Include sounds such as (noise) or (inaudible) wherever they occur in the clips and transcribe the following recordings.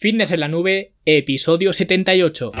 Fitness en la nube, episodio 78.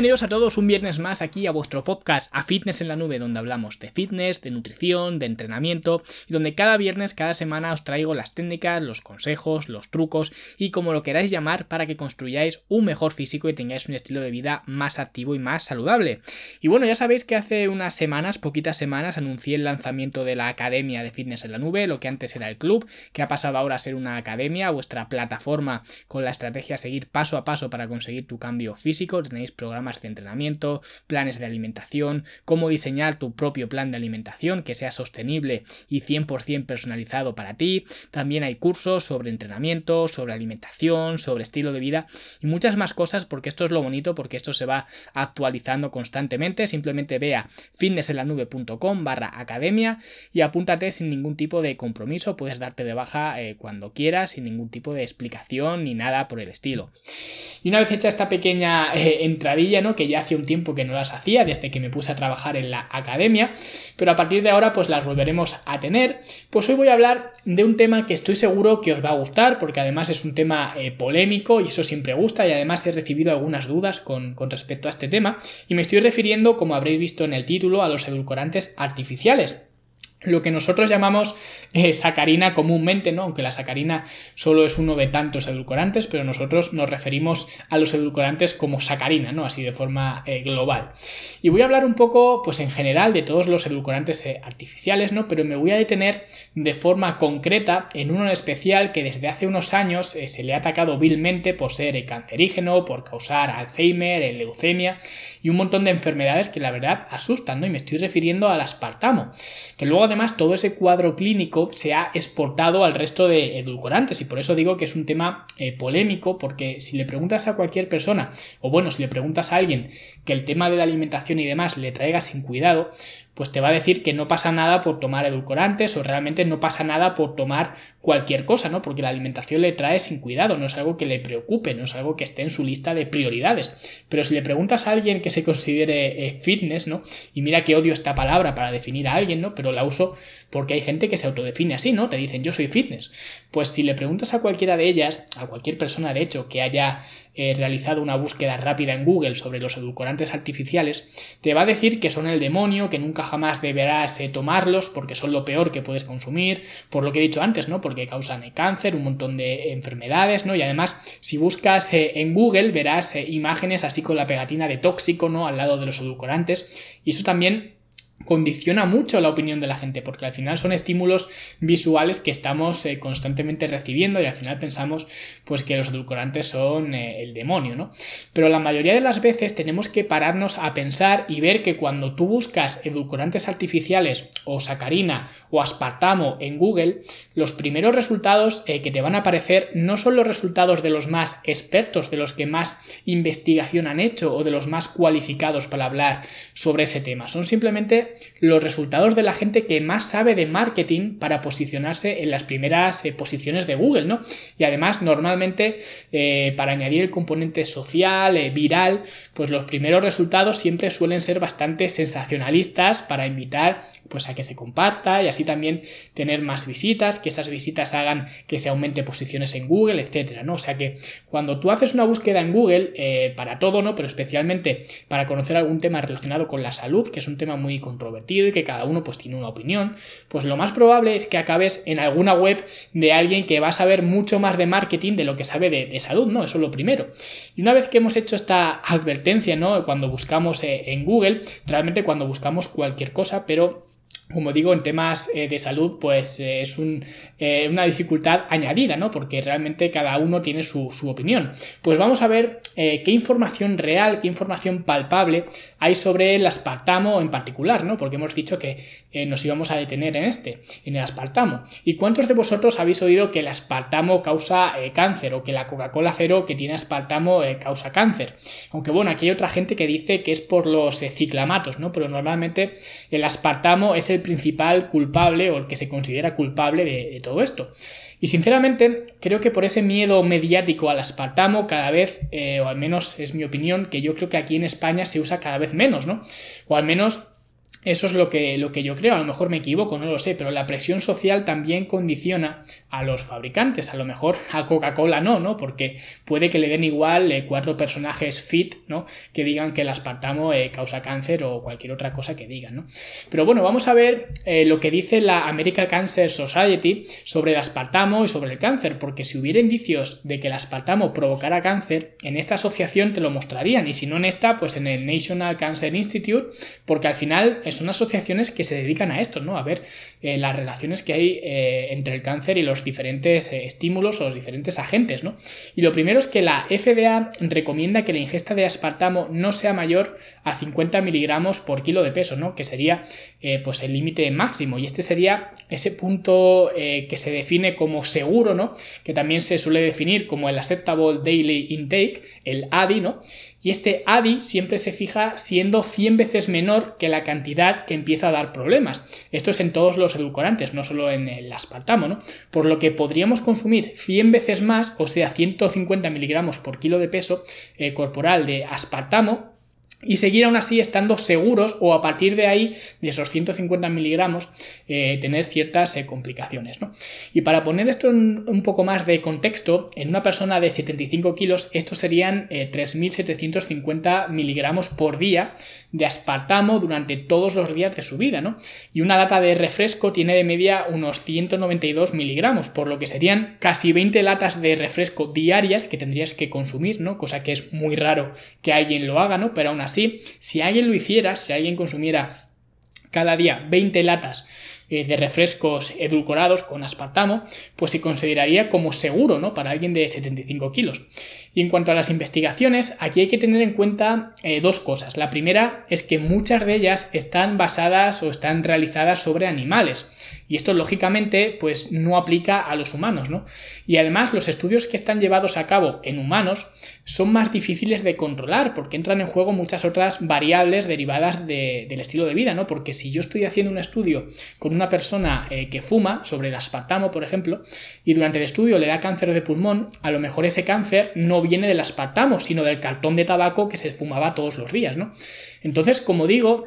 Bienvenidos a todos un viernes más aquí a vuestro podcast A Fitness en la Nube, donde hablamos de fitness, de nutrición, de entrenamiento y donde cada viernes, cada semana os traigo las técnicas, los consejos, los trucos y como lo queráis llamar para que construyáis un mejor físico y tengáis un estilo de vida más activo y más saludable. Y bueno, ya sabéis que hace unas semanas, poquitas semanas, anuncié el lanzamiento de la Academia de Fitness en la Nube, lo que antes era el club, que ha pasado ahora a ser una academia, vuestra plataforma con la estrategia a seguir paso a paso para conseguir tu cambio físico. Tenéis programas de entrenamiento, planes de alimentación, cómo diseñar tu propio plan de alimentación que sea sostenible y 100% personalizado para ti. También hay cursos sobre entrenamiento, sobre alimentación, sobre estilo de vida y muchas más cosas porque esto es lo bonito porque esto se va actualizando constantemente. Simplemente ve a fitnessenlanube.com barra academia y apúntate sin ningún tipo de compromiso. Puedes darte de baja eh, cuando quieras sin ningún tipo de explicación ni nada por el estilo. Y una vez hecha esta pequeña eh, entradilla, Que ya hace un tiempo que no las hacía, desde que me puse a trabajar en la academia, pero a partir de ahora pues las volveremos a tener. Pues hoy voy a hablar de un tema que estoy seguro que os va a gustar, porque además es un tema eh, polémico y eso siempre gusta, y además he recibido algunas dudas con, con respecto a este tema, y me estoy refiriendo, como habréis visto en el título, a los edulcorantes artificiales lo que nosotros llamamos eh, sacarina comúnmente, ¿no? Aunque la sacarina solo es uno de tantos edulcorantes, pero nosotros nos referimos a los edulcorantes como sacarina, ¿no? Así de forma eh, global. Y voy a hablar un poco, pues en general, de todos los edulcorantes eh, artificiales, ¿no? Pero me voy a detener de forma concreta en uno en especial que desde hace unos años se le ha atacado vilmente por ser cancerígeno, por causar Alzheimer, leucemia y un montón de enfermedades que la verdad asustan, ¿no? Y me estoy refiriendo al aspartamo, que luego además todo ese cuadro clínico se ha exportado al resto de edulcorantes y por eso digo que es un tema eh, polémico porque si le preguntas a cualquier persona o bueno, si le preguntas a alguien que el tema de la alimentación y demás le traiga sin cuidado, pues te va a decir que no pasa nada por tomar edulcorantes o realmente no pasa nada por tomar cualquier cosa, ¿no? Porque la alimentación le trae sin cuidado, no es algo que le preocupe, no es algo que esté en su lista de prioridades. Pero si le preguntas a alguien que se considere eh, fitness, ¿no? Y mira que odio esta palabra para definir a alguien, ¿no? Pero la uso porque hay gente que se autodefine así, ¿no? Te dicen yo soy fitness. Pues si le preguntas a cualquiera de ellas, a cualquier persona de hecho que haya eh, realizado una búsqueda rápida en Google sobre los edulcorantes artificiales, te va a decir que son el demonio, que nunca jamás deberás eh, tomarlos porque son lo peor que puedes consumir, por lo que he dicho antes, ¿no? Porque causan cáncer, un montón de enfermedades, ¿no? Y además, si buscas eh, en Google, verás imágenes así con la pegatina de tóxico, ¿no? Al lado de los edulcorantes. Y eso también condiciona mucho la opinión de la gente, porque al final son estímulos visuales que estamos eh, constantemente recibiendo y al final pensamos pues que los edulcorantes son eh, el demonio, ¿no? Pero la mayoría de las veces tenemos que pararnos a pensar y ver que cuando tú buscas edulcorantes artificiales o sacarina o aspartamo en Google, los primeros resultados eh, que te van a aparecer no son los resultados de los más expertos, de los que más investigación han hecho o de los más cualificados para hablar sobre ese tema, son simplemente los resultados de la gente que más sabe de marketing para posicionarse en las primeras eh, posiciones de Google, ¿no? Y además, normalmente, eh, para añadir el componente social, eh, viral, pues los primeros resultados siempre suelen ser bastante sensacionalistas para invitar pues a que se comparta y así también tener más visitas, que esas visitas hagan que se aumente posiciones en Google, etcétera, ¿no? O sea que cuando tú haces una búsqueda en Google, para todo, ¿no? Pero especialmente para conocer algún tema relacionado con la salud, que es un tema muy y que cada uno pues tiene una opinión, pues lo más probable es que acabes en alguna web de alguien que va a saber mucho más de marketing de lo que sabe de, salud, ¿no? Eso es lo primero. Y una vez que hemos hecho esta advertencia, ¿no? Cuando buscamos eh, en Google, realmente cuando buscamos cualquier cosa, pero como digo, en temas eh, de salud, pues eh, es eh, una dificultad añadida, ¿no? Porque realmente cada uno tiene su, opinión. Pues vamos a ver qué información real, qué información palpable hay sobre el aspartamo en particular, ¿no? Porque hemos dicho que nos íbamos a detener en este, en el aspartamo. ¿Y cuántos de vosotros habéis oído que el aspartamo causa cáncer o que la Coca-Cola cero que tiene aspartamo causa cáncer? Aunque bueno, aquí hay otra gente que dice que es por los ciclamatos, ¿no? Pero normalmente el aspartamo es el principal culpable o el que se considera culpable de, todo esto. Y sinceramente creo que por ese miedo mediático al aspartamo cada vez, eh, o al menos es mi opinión, que yo creo que aquí en España se usa cada vez menos, ¿no? O al menos eso es lo que, lo que yo creo, a lo mejor me equivoco, no lo sé, pero la presión social también condiciona a los fabricantes, a lo mejor a Coca-Cola no, ¿no? Porque puede que le den igual eh, cuatro personajes fit, ¿no? Que digan que el aspartamo eh, causa cáncer o cualquier otra cosa que digan, ¿no? Pero bueno, vamos a ver eh, lo que dice la American Cancer Society sobre el aspartamo y sobre el cáncer, porque si hubiera indicios de que el aspartamo provocara cáncer, en esta asociación te lo mostrarían, y si no en esta, pues en el National Cancer Institute, porque al final son asociaciones que se dedican a esto, ¿no? A ver eh, las relaciones que hay eh, entre el cáncer y los diferentes eh, estímulos o los diferentes agentes, ¿no? Y lo primero es que la FDA recomienda que la ingesta de aspartamo no sea mayor a 50 miligramos por kilo de peso, ¿no? Que sería pues el límite máximo. Y este sería ese punto que se define como seguro, ¿no? Que también se suele definir como el Acceptable Daily Intake, el ADI, ¿no? Y este ADI siempre se fija siendo 100 veces menor que la cantidad que empieza a dar problemas. Esto es en todos los edulcorantes, no solo en el aspartamo, ¿no? Por lo que podríamos consumir 100 veces más, o sea, 150 miligramos por kilo de peso eh, corporal de aspartamo y seguir aún así estando seguros o a partir de ahí, de esos 150 miligramos, eh, tener ciertas eh, complicaciones. ¿no? Y para poner esto en un poco más de contexto, en una persona de 75 kilos, estos serían 3.750 eh, miligramos por día de aspartamo durante todos los días de su vida. ¿no? Y una lata de refresco tiene de media unos 192 miligramos, por lo que serían casi 20 latas de refresco diarias que tendrías que consumir, ¿no? cosa que es muy raro que alguien lo haga, ¿no? pero aún así así, si alguien lo hiciera, si alguien consumiera cada día 20 latas eh, de refrescos edulcorados con aspartamo, pues se consideraría como seguro, ¿no? Para alguien de 75 kilos. Y en cuanto a las investigaciones, aquí hay que tener en cuenta eh, dos cosas. La primera es que muchas de ellas están basadas o están realizadas sobre animales. Y esto lógicamente pues no aplica a los humanos, ¿no? Y además los estudios que están llevados a cabo en humanos son más difíciles de controlar porque entran en juego muchas otras variables derivadas del estilo de vida, ¿no? Porque si yo estoy haciendo un estudio con una persona eh, que fuma, sobre el aspartamo, por ejemplo, y durante el estudio le da cáncer de pulmón, a lo mejor ese cáncer no viene del aspartamo, sino del cartón de tabaco que se fumaba todos los días, ¿no? Entonces, como digo,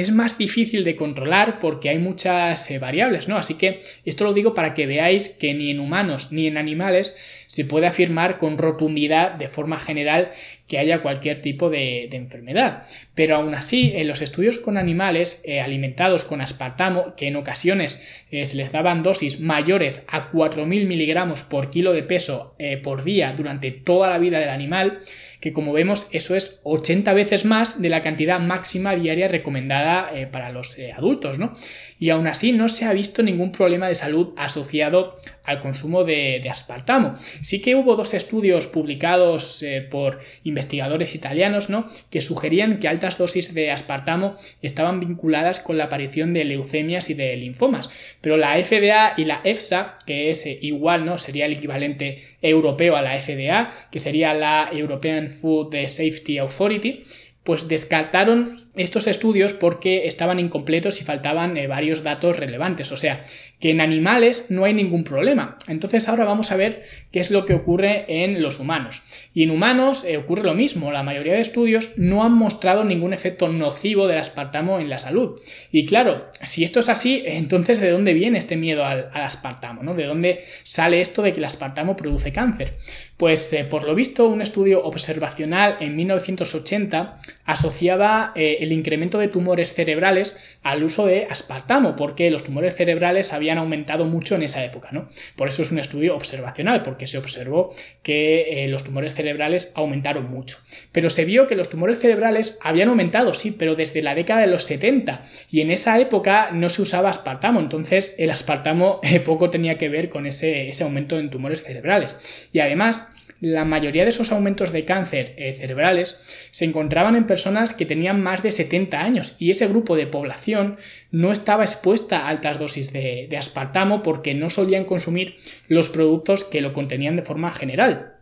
es más difícil de controlar porque hay muchas eh, variables, ¿no? Así que esto lo digo para que veáis que ni en humanos ni en animales se puede afirmar con rotundidad de forma general que haya cualquier tipo de, enfermedad. Pero aún así, en los estudios con animales eh, alimentados con aspartamo, que en ocasiones eh, se les daban dosis mayores a 4.000 miligramos por kilo de peso por día durante toda la vida del animal, que como vemos eso es 80 veces más de la cantidad máxima diaria recomendada eh, para los eh, adultos, ¿no? Y aún así no se ha visto ningún problema de salud asociado al consumo de, aspartamo. Sí que hubo dos estudios publicados eh, por investigadores italianos, ¿no? Que sugerían que altas dosis de aspartamo estaban vinculadas con la aparición de leucemias y de linfomas. Pero la FDA y la EFSA, que es igual, ¿no? Sería el equivalente europeo a la FDA, que sería la European Food Safety Authority, pues descartaron estos estudios porque estaban incompletos y faltaban eh, varios datos relevantes. O sea, que en animales no hay ningún problema. Entonces ahora vamos a ver qué es lo que ocurre en los humanos. Y en humanos eh, ocurre lo mismo. La mayoría de estudios no han mostrado ningún efecto nocivo del aspartamo en la salud. Y claro, si esto es así, (laughs) entonces ¿de dónde viene este miedo al, aspartamo? ¿no? ¿De dónde sale esto de que el aspartamo produce cáncer? Pues eh, por lo visto un estudio observacional en 1980 asociaba eh, el incremento de tumores cerebrales al uso de aspartamo, porque los tumores cerebrales habían aumentado mucho en esa época, ¿no? Por eso es un estudio observacional, porque se observó que eh, los tumores cerebrales aumentaron mucho. Pero se vio que los tumores cerebrales habían aumentado, sí, pero desde la década de los 70, y en esa época no se usaba aspartamo, entonces el aspartamo poco tenía que ver con ese, ese aumento en tumores cerebrales. Y además, la mayoría de esos aumentos de cáncer eh, cerebrales se encontraban en personas que tenían más de 70 años y ese grupo de población no estaba expuesta a altas dosis de, aspartamo porque no solían consumir los productos que lo contenían de forma general.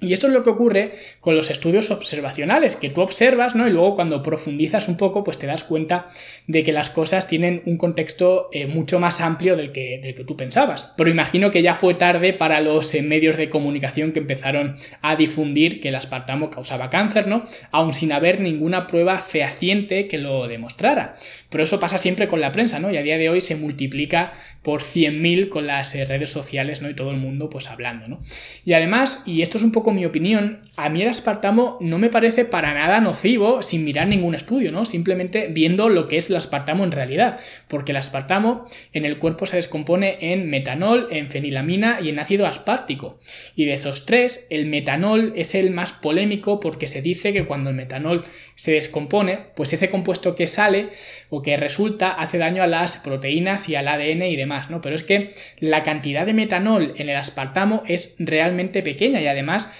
Y esto es lo que ocurre con los estudios observacionales, que tú observas, ¿no? Y luego cuando profundizas un poco, pues te das cuenta de que las cosas tienen un contexto eh, mucho más amplio del que, del que tú pensabas. Pero imagino que ya fue tarde para los eh, medios de comunicación que empezaron a difundir que el aspartamo causaba cáncer, ¿no? Aún sin haber ninguna prueba fehaciente que lo demostrara. Pero eso pasa siempre con la prensa, ¿no? Y a día de hoy se multiplica por 100.000 con las eh, redes sociales, ¿no? Y todo el mundo pues hablando, ¿no? Y además, y esto es un poco mi opinión, a mí el aspartamo no me parece para nada nocivo sin mirar ningún estudio, ¿no? Simplemente viendo lo que es el aspartamo en realidad. Porque el aspartamo en el cuerpo se descompone en metanol, en fenilamina y en ácido aspartico. Y de esos tres, el metanol es el más polémico porque se dice que cuando el metanol se descompone, pues ese compuesto que sale o que resulta hace daño a las proteínas y al ADN y demás, ¿no? Pero es que la cantidad de metanol en el aspartamo es realmente pequeña y además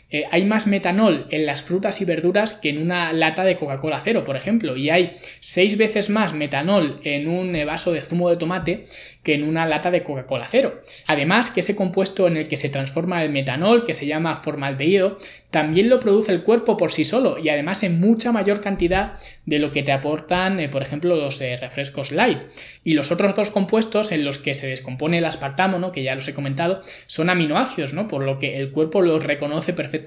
eh, hay más metanol en las frutas y verduras que en una lata de Coca-Cola cero, por ejemplo, y hay seis veces más metanol en un eh, vaso de zumo de tomate que en una lata de Coca-Cola cero. Además, que ese compuesto en el que se transforma el metanol, que se llama formaldehído, también lo produce el cuerpo por sí solo y además en mucha mayor cantidad de lo que te aportan, eh, por ejemplo, los refrescos light. Y los otros dos compuestos en los que se descompone el aspartamo, ¿no? que ya los he comentado, son aminoácidos, ¿no? por lo que el cuerpo los reconoce perfectamente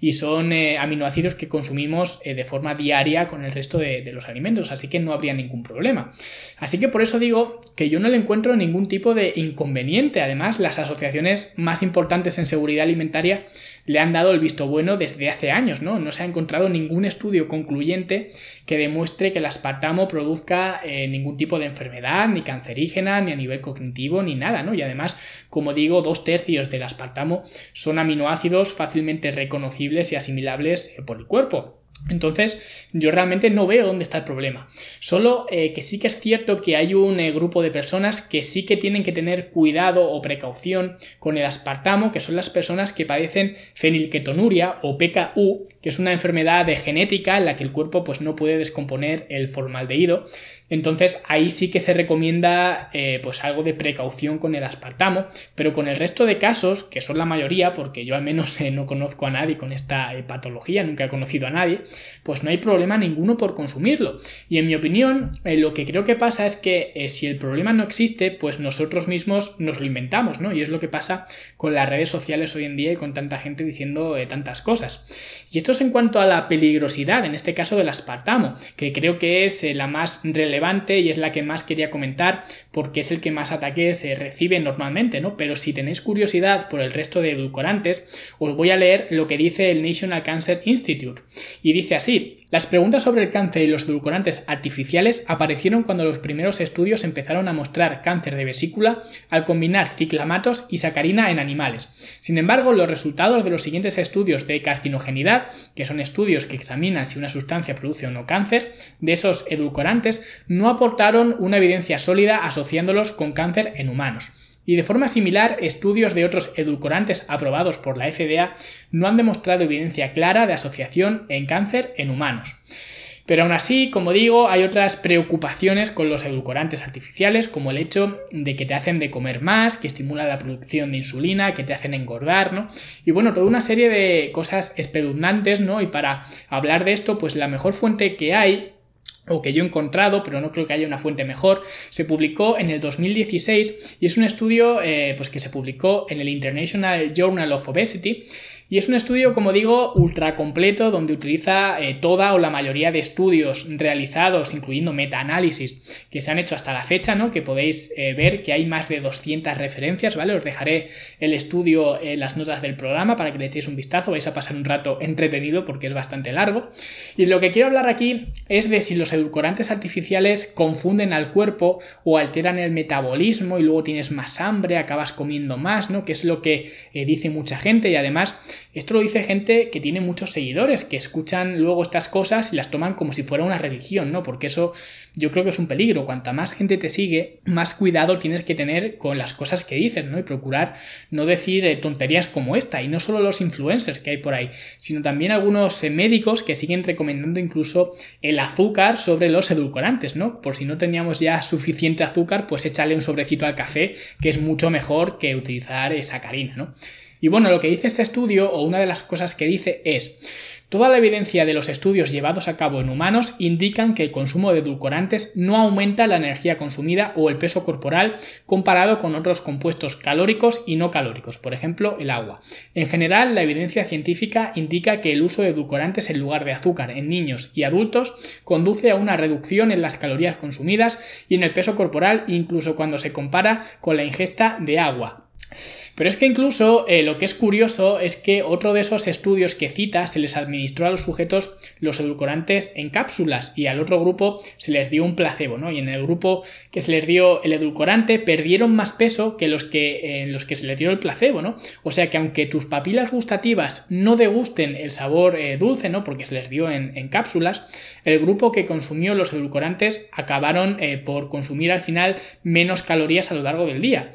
y son eh, aminoácidos que consumimos eh, de forma diaria con el resto de, de, los alimentos, así que no habría ningún problema. Así que por eso digo que yo no le encuentro ningún tipo de inconveniente. Además, las asociaciones más importantes en seguridad alimentaria le han dado el visto bueno desde hace años, ¿no? No se ha encontrado ningún estudio concluyente que demuestre que el aspartamo produzca eh, ningún tipo de enfermedad, ni cancerígena, ni a nivel cognitivo, ni nada, ¿no? Y además, como digo, dos tercios del aspartamo son aminoácidos fácilmente reconocibles y asimilables eh, por el cuerpo. Entonces, yo realmente no veo dónde está el problema. Solo eh, que sí que es cierto que hay un eh, grupo de personas que sí que tienen que tener cuidado o precaución con el aspartamo, que son las personas que padecen fenilketonuria o PKU, que es una enfermedad de genética en la que el cuerpo pues, no puede descomponer el formaldehído. Entonces, ahí sí que se recomienda eh, pues algo de precaución con el aspartamo, pero con el resto de casos, que son la mayoría, porque yo al menos no conozco a nadie con esta patología, nunca he conocido a nadie, pues no hay problema ninguno por consumirlo. Y en mi opinión, eh, lo que creo que pasa es que eh, si el problema no existe, pues nosotros mismos nos lo inventamos, ¿no? Y es lo que pasa con las redes sociales hoy en día y con tanta gente diciendo eh, tantas cosas. Y esto es en cuanto a la peligrosidad, en este caso del aspartamo, que creo que es la más relevante y es la que más quería comentar porque es el que más ataques se recibe normalmente, ¿no? Pero si tenéis curiosidad por el resto de edulcorantes, os voy a leer lo que dice el National Cancer Institute. Y dice así, las preguntas sobre el cáncer y los edulcorantes artificiales aparecieron cuando los primeros estudios empezaron a mostrar cáncer de vesícula al combinar ciclamatos y sacarina en animales. Sin embargo, los resultados de los siguientes estudios de carcinogenidad, que son estudios que examinan si una sustancia produce o no cáncer, de esos edulcorantes no aportaron una evidencia sólida asociándolos con cáncer en humanos. Y de forma similar, estudios de otros edulcorantes aprobados por la FDA no han demostrado evidencia clara de asociación en cáncer en humanos. Pero aún así, como digo, hay otras preocupaciones con los edulcorantes artificiales, como el hecho de que te hacen de comer más, que estimulan la producción de insulina, que te hacen engordar, ¿no? Y bueno, toda una serie de cosas espeluznantes, ¿no? Y para hablar de esto, pues la mejor fuente que hay o que yo he encontrado, pero no creo que haya una fuente mejor, se publicó en el 2016 y es un estudio eh, pues que se publicó en el International Journal of Obesity y es un estudio, como digo, ultra completo donde utiliza eh, toda o la mayoría de estudios realizados, incluyendo metaanálisis que se han hecho hasta la fecha, ¿no? Que podéis eh, ver que hay más de 200 referencias, ¿vale? Os dejaré el estudio en las notas del programa para que le echéis un vistazo, vais a pasar un rato entretenido porque es bastante largo. Y lo que quiero hablar aquí es de si los edulcorantes artificiales confunden al cuerpo o alteran el metabolismo y luego tienes más hambre, acabas comiendo más, ¿no? Que es lo que eh, dice mucha gente y además esto lo dice gente que tiene muchos seguidores, que escuchan luego estas cosas y las toman como si fuera una religión, ¿no? Porque eso yo creo que es un peligro. Cuanta más gente te sigue, más cuidado tienes que tener con las cosas que dices, ¿no? Y procurar no decir eh, tonterías como esta. Y no solo los influencers que hay por ahí, sino también algunos eh, médicos que siguen recomendando incluso el azúcar sobre los edulcorantes, ¿no? Por si no teníamos ya suficiente azúcar, pues échale un sobrecito al café, que es mucho mejor que utilizar esa sacarina, ¿no? Y bueno, lo que dice este estudio, o una de las cosas que dice es, Toda la evidencia de los estudios llevados a cabo en humanos indican que el consumo de edulcorantes no aumenta la energía consumida o el peso corporal comparado con otros compuestos calóricos y no calóricos, por ejemplo el agua. En general, la evidencia científica indica que el uso de edulcorantes en lugar de azúcar en niños y adultos conduce a una reducción en las calorías consumidas y en el peso corporal incluso cuando se compara con la ingesta de agua. Pero es que incluso eh, lo que es curioso es que otro de esos estudios que cita se les administró a los sujetos los edulcorantes en cápsulas y al otro grupo se les dio un placebo, ¿no? Y en el grupo que se les dio el edulcorante perdieron más peso que los que, en los que se les dio el placebo, ¿no? O sea que aunque tus papilas gustativas no degusten el sabor eh, dulce, ¿no? Porque se les dio en, cápsulas, el grupo que consumió los edulcorantes acabaron eh, por consumir al final menos calorías a lo largo del día.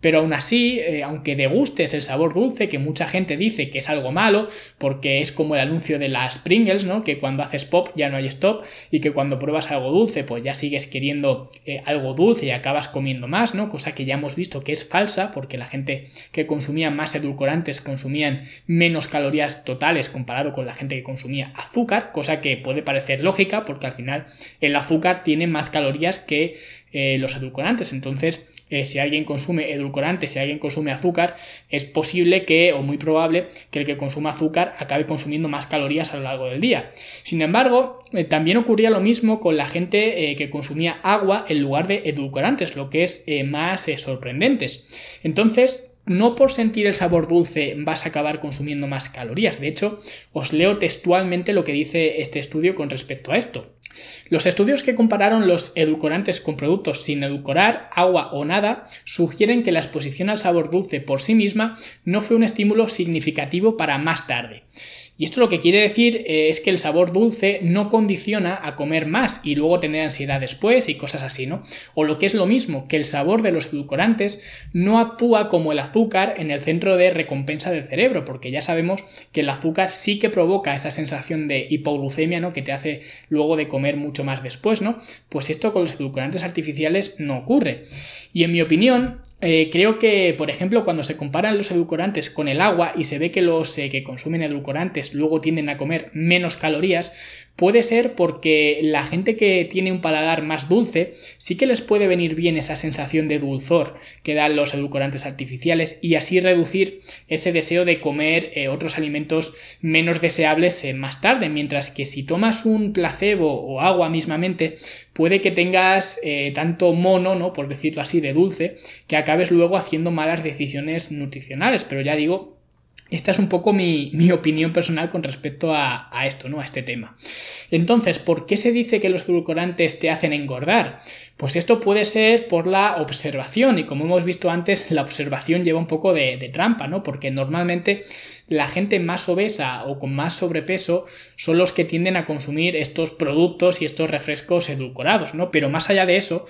Pero aún así, eh, aunque degustes el sabor dulce, que mucha gente dice que es algo malo, porque es como el anuncio de las Pringles, ¿no? Que cuando haces pop ya no hay stop, y que cuando pruebas algo dulce, pues ya sigues queriendo eh, algo dulce y acabas comiendo más, ¿no? Cosa que ya hemos visto que es falsa, porque la gente que consumía más edulcorantes consumían menos calorías totales comparado con la gente que consumía azúcar, cosa que puede parecer lógica, porque al final el azúcar tiene más calorías que eh, los edulcorantes. Entonces, eh, si alguien consume edulcorantes, si alguien consume azúcar, es posible que, o muy probable, que el que consuma azúcar acabe consumiendo más calorías a lo largo del día. Sin embargo, eh, también ocurría lo mismo con la gente que consumía agua en lugar de edulcorantes, lo que es más sorprendente. Entonces, no por sentir el sabor dulce vas a acabar consumiendo más calorías. De hecho, os leo textualmente lo que dice este estudio con respecto a esto. Los estudios que compararon los edulcorantes con productos sin edulcorar, agua o nada, sugieren que la exposición al sabor dulce por sí misma no fue un estímulo significativo para más tarde. Y esto lo que quiere decir eh, es que el sabor dulce no condiciona a comer más y luego tener ansiedad después y cosas así, ¿no? O lo que es lo mismo, que el sabor de los edulcorantes no actúa como el azúcar en el centro de recompensa del cerebro, porque ya sabemos que el azúcar sí que provoca esa sensación de hipoglucemia, ¿no? Que te hace luego de comer mucho más después, ¿no? Pues esto con los edulcorantes artificiales no ocurre. Y en mi opinión, eh, creo que, por ejemplo, cuando se comparan los edulcorantes con el agua y se ve que los eh, que consumen edulcorantes luego tienden a comer menos calorías, puede ser porque la gente que tiene un paladar más dulce sí que les puede venir bien esa sensación de dulzor que dan los edulcorantes artificiales y así reducir ese deseo de comer eh, otros alimentos menos deseables más tarde, mientras que si tomas un placebo o agua mismamente, puede que tengas tanto mono, ¿no? Por decirlo así, de dulce, que acabes luego haciendo malas decisiones nutricionales. Pero ya digo, esta es un poco mi, opinión personal con respecto a, a, esto, ¿no? A este tema. Entonces, ¿por qué se dice que los edulcorantes te hacen engordar? Pues esto puede ser por la observación, y como hemos visto antes, la observación lleva un poco de, de trampa, ¿no? Porque normalmente la gente más obesa o con más sobrepeso son los que tienden a consumir estos productos y estos refrescos edulcorados, ¿no? Pero más allá de eso,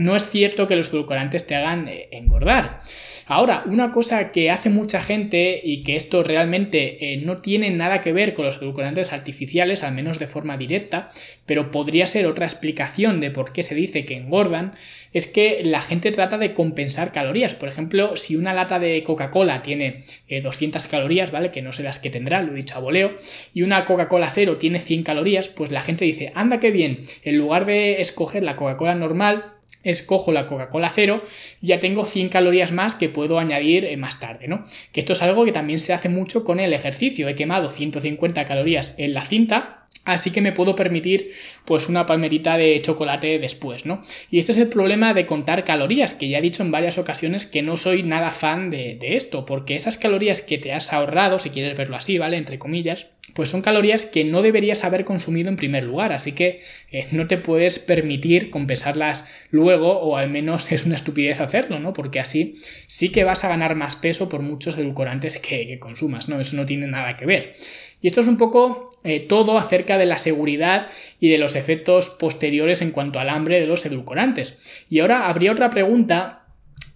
no es cierto que los edulcorantes te hagan eh, engordar. Ahora, una cosa que hace mucha gente y que esto realmente eh, no tiene nada que ver con los edulcorantes artificiales, al menos de forma directa, pero podría ser otra explicación de por qué se dice que engordan, es que la gente trata de compensar calorías. Por ejemplo, si una lata de Coca-Cola tiene 200 eh, calorías, ¿vale? Que no sé las que tendrá, lo he dicho a voleo, y una Coca-Cola cero tiene 100 calorías, pues la gente dice, anda que bien, en lugar de escoger la Coca-Cola normal, escojo la Coca-Cola cero, ya tengo 100 calorías más que puedo añadir eh, más tarde, ¿no? Que esto es algo que también se hace mucho con el ejercicio. He quemado 150 calorías en la cinta, Así que me puedo permitir pues una palmerita de chocolate después, ¿no? Y este es el problema de contar calorías, que ya he dicho en varias ocasiones que no soy nada fan de, de esto, porque esas calorías que te has ahorrado, si quieres verlo así, ¿vale? Entre comillas, pues son calorías que no deberías haber consumido en primer lugar, así que eh, no te puedes permitir compensarlas luego, o al menos es una estupidez hacerlo, ¿no? Porque así sí que vas a ganar más peso por muchos edulcorantes que, consumas, ¿no? Eso no tiene nada que ver. Y esto es un poco eh, todo acerca de la seguridad y de los efectos posteriores en cuanto al hambre de los edulcorantes. Y ahora habría otra pregunta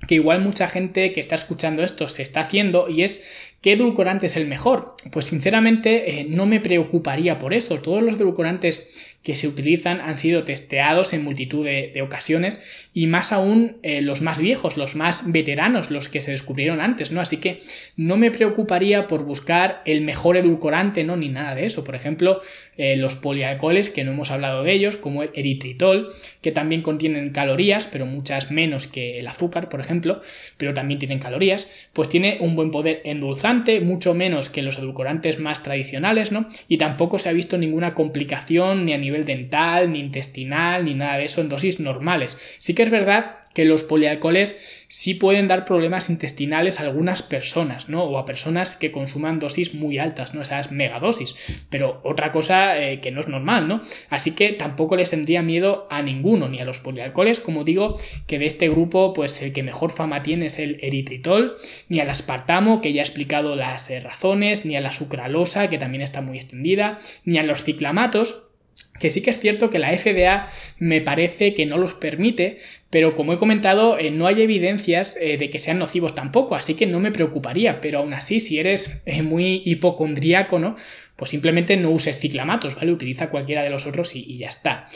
que igual mucha gente que está escuchando esto se está haciendo y es ¿qué edulcorante es el mejor? Pues sinceramente eh, no me preocuparía por eso. Todos los edulcorantes que se utilizan han sido testeados en multitud de, ocasiones y más aún eh, los más viejos, los más veteranos, los que se descubrieron antes, ¿no? Así que no me preocuparía por buscar el mejor edulcorante, ¿no? Ni nada de eso. Por ejemplo, eh, los polialcoholes, que no hemos hablado de ellos, como el eritritol, que también contienen calorías, pero muchas menos que el azúcar, por ejemplo, pero también tienen calorías, pues tiene un buen poder endulzante, mucho menos que los edulcorantes más tradicionales, ¿no? Y tampoco se ha visto ninguna complicación ni a nivel dental, ni intestinal, ni nada de eso en dosis normales. Sí que es verdad que los polialcoholes sí pueden dar problemas intestinales a algunas personas, ¿no? O a personas que consuman dosis muy altas, ¿no? Esas megadosis. Pero otra cosa eh, que no es normal, ¿no? Así que tampoco les tendría miedo a ninguno, ni a los polialcoholes, como digo, que de este grupo, pues el que mejor fama tiene es el eritritol, ni al aspartamo, que ya he explicado las eh, razones, ni a la sucralosa, que también está muy extendida, ni a los ciclamatos, que sí que es cierto que la FDA me parece que no los permite, pero como he comentado, eh, no hay evidencias eh, de que sean nocivos tampoco, así que no me preocuparía, pero aún así, si eres eh, muy hipocondríaco, ¿no? Pues simplemente no uses ciclamatos, ¿vale? Utiliza cualquiera de los otros y, ya está.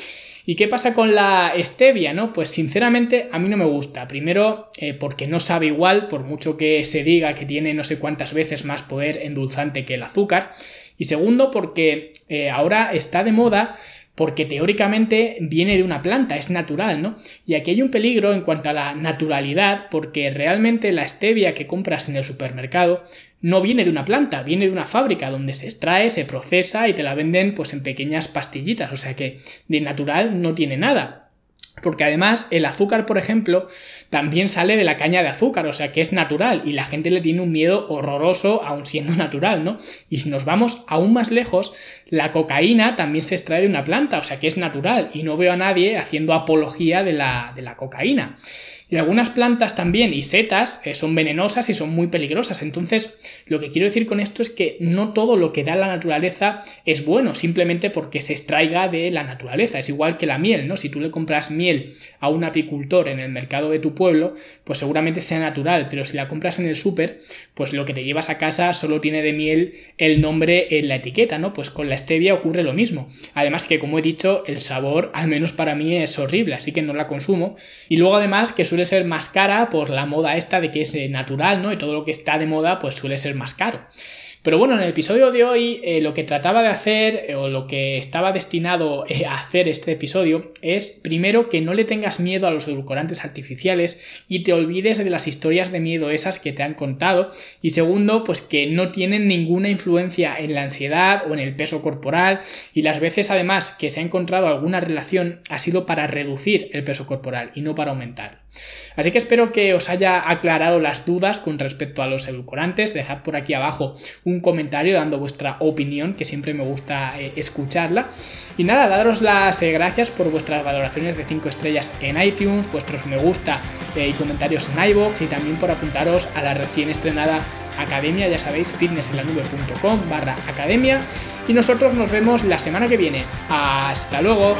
¿Y qué pasa con la stevia? ¿no? Pues sinceramente a mí no me gusta. Primero, porque no sabe igual, por mucho que se diga que tiene no sé cuántas veces más poder endulzante que el azúcar. Y segundo, porque eh, ahora está de moda porque teóricamente viene de una planta, es natural, ¿no? Y aquí hay un peligro en cuanto a la naturalidad, porque realmente la stevia que compras en el supermercado no viene de una planta, viene de una fábrica donde se extrae, se procesa y te la venden pues en pequeñas pastillitas, o sea que de natural no tiene nada. Porque además el azúcar, por ejemplo, también sale de la caña de azúcar, o sea que es natural y la gente le tiene un miedo horroroso aun siendo natural, ¿no? Y si nos vamos aún más lejos, la cocaína también se extrae de una planta, o sea que es natural y no veo a nadie haciendo apología de la, de la cocaína. Y algunas plantas también y setas eh, son venenosas y son muy peligrosas. Entonces, lo que quiero decir con esto es que no todo lo que da la naturaleza es bueno, simplemente porque se extraiga de la naturaleza. Es igual que la miel, ¿no? Si tú le compras miel a un apicultor en el mercado de tu pueblo, pues seguramente sea natural, pero si la compras en el súper, pues lo que te llevas a casa solo tiene de miel el nombre en la etiqueta, ¿no? Pues con la stevia ocurre lo mismo. Además que, como he dicho, el sabor, al menos para mí, es horrible, así que no la consumo. Y luego además que suele ser más cara por la moda esta de que es eh, natural, ¿no? Y todo lo que está de moda pues suele ser más caro. Pero bueno, en el episodio de hoy eh, lo que trataba de hacer eh, o lo que estaba destinado eh, a hacer este episodio es primero que no le tengas miedo a los edulcorantes artificiales y te olvides de las historias de miedo esas que te han contado y segundo pues que no tienen ninguna influencia en la ansiedad o en el peso corporal y las veces además que se ha encontrado alguna relación ha sido para reducir el peso corporal y no para aumentar. Así que espero que os haya aclarado las dudas con respecto a los edulcorantes. Dejad por aquí abajo un comentario dando vuestra opinión, que siempre me gusta eh, escucharla. Y nada, daros las eh, gracias por vuestras valoraciones de 5 estrellas en iTunes, vuestros me gusta eh, y comentarios en iBox y también por apuntaros a la recién estrenada academia, ya sabéis, fitnessenlanube.com barra academia. Y nosotros nos vemos la semana que viene. Hasta luego.